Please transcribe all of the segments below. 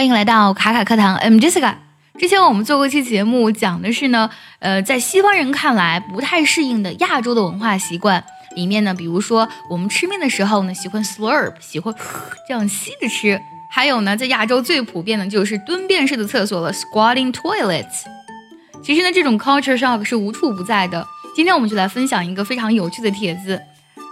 欢迎来到卡卡课堂，I'm Jessica。之前我们做过一期节目，讲的是呢，呃，在西方人看来不太适应的亚洲的文化习惯。里面呢，比如说我们吃面的时候呢，喜欢 slurp，喜欢 这样吸着吃。还有呢，在亚洲最普遍的就是蹲便式的厕所了，squatting toilets。其实呢，这种 culture shock 是无处不在的。今天我们就来分享一个非常有趣的帖子。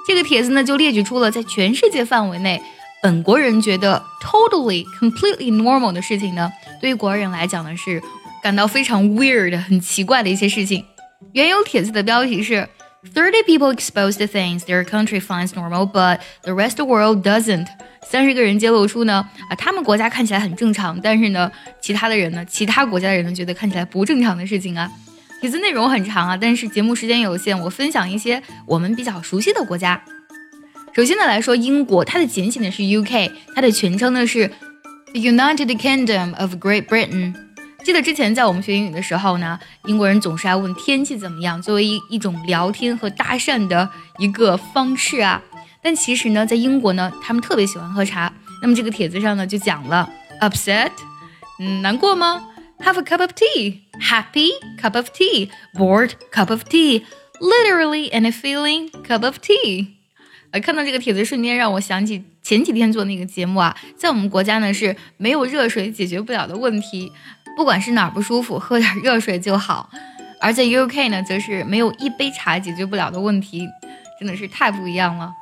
这个帖子呢，就列举出了在全世界范围内。本国人觉得 totally completely normal 的事情呢，对于国人来讲呢是感到非常 weird 很奇怪的一些事情。原有帖子的标题是 Thirty people exposed to things their country finds normal, but the rest of the world doesn't。三十个人揭露出呢啊，他们国家看起来很正常，但是呢，其他的人呢，其他国家的人呢，觉得看起来不正常的事情啊。帖子内容很长啊，但是节目时间有限，我分享一些我们比较熟悉的国家。首先呢来说，英国它的简写呢是 UK，它的全称呢是 The United Kingdom of Great Britain。记得之前在我们学英语的时候呢，英国人总是爱问天气怎么样，作为一一种聊天和搭讪的一个方式啊。但其实呢，在英国呢，他们特别喜欢喝茶。那么这个帖子上呢就讲了，upset，嗯，难过吗？Have a cup of tea，happy cup of tea，bored cup of tea，literally and feeling cup of tea。 呃，看到这个帖子，瞬间让我想起前几天做那个节目啊，在我们国家呢是没有热水解决不了的问题，不管是哪儿不舒服，喝点热水就好；而在 UK 呢，则是没有一杯茶解决不了的问题，真的是太不一样了。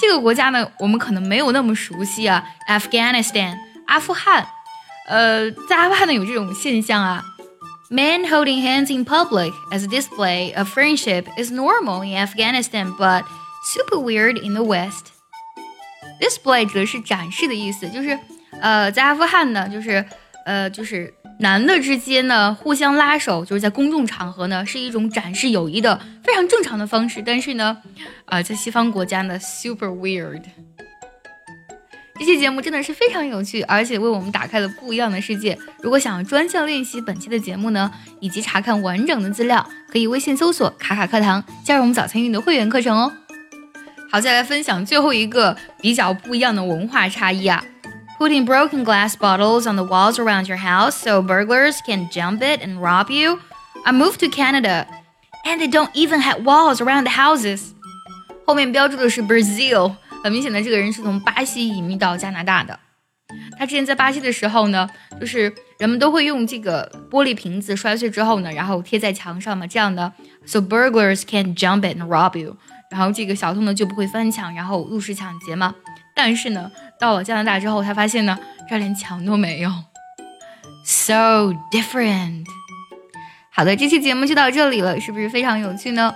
这个国家呢，我们可能没有那么熟悉啊，Afghanistan，阿富汗。呃，在阿富汗呢有这种现象啊，Men holding hands in public as a display of friendship is normal in Afghanistan，but Super weird in the West. Display 指的是展示的意思，就是呃，在阿富汗呢，就是呃，就是男的之间呢互相拉手，就是在公众场合呢是一种展示友谊的非常正常的方式。但是呢，呃，在西方国家呢，super weird。这期节目真的是非常有趣，而且为我们打开了不一样的世界。如果想要专项练习本期的节目呢，以及查看完整的资料，可以微信搜索“卡卡课堂”，加入我们早餐运的会员课程哦。好，再来分享最后一个比较不一样的文化差异啊。Putting broken glass bottles on the walls around your house so burglars can jump it and rob you. I moved to Canada, and they don't even have walls around the houses. 后面标注的是 Brazil，很明显的这个人是从巴西移民到加拿大的。他之前在巴西的时候呢，就是人们都会用这个玻璃瓶子摔碎之后呢，然后贴在墙上嘛，这样的，so burglars can jump it and rob you。 然后这个小偷呢就不会翻墙，然后入室抢劫嘛。但是呢，到了加拿大之后，他发现呢，这儿连墙都没有，so different。好的，这期节目就到这里了，是不是非常有趣呢？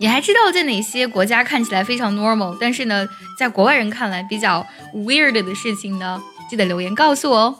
你还知道在哪些国家看起来非常 normal，但是呢，在国外人看来比较 weird 的事情呢？记得留言告诉我哦。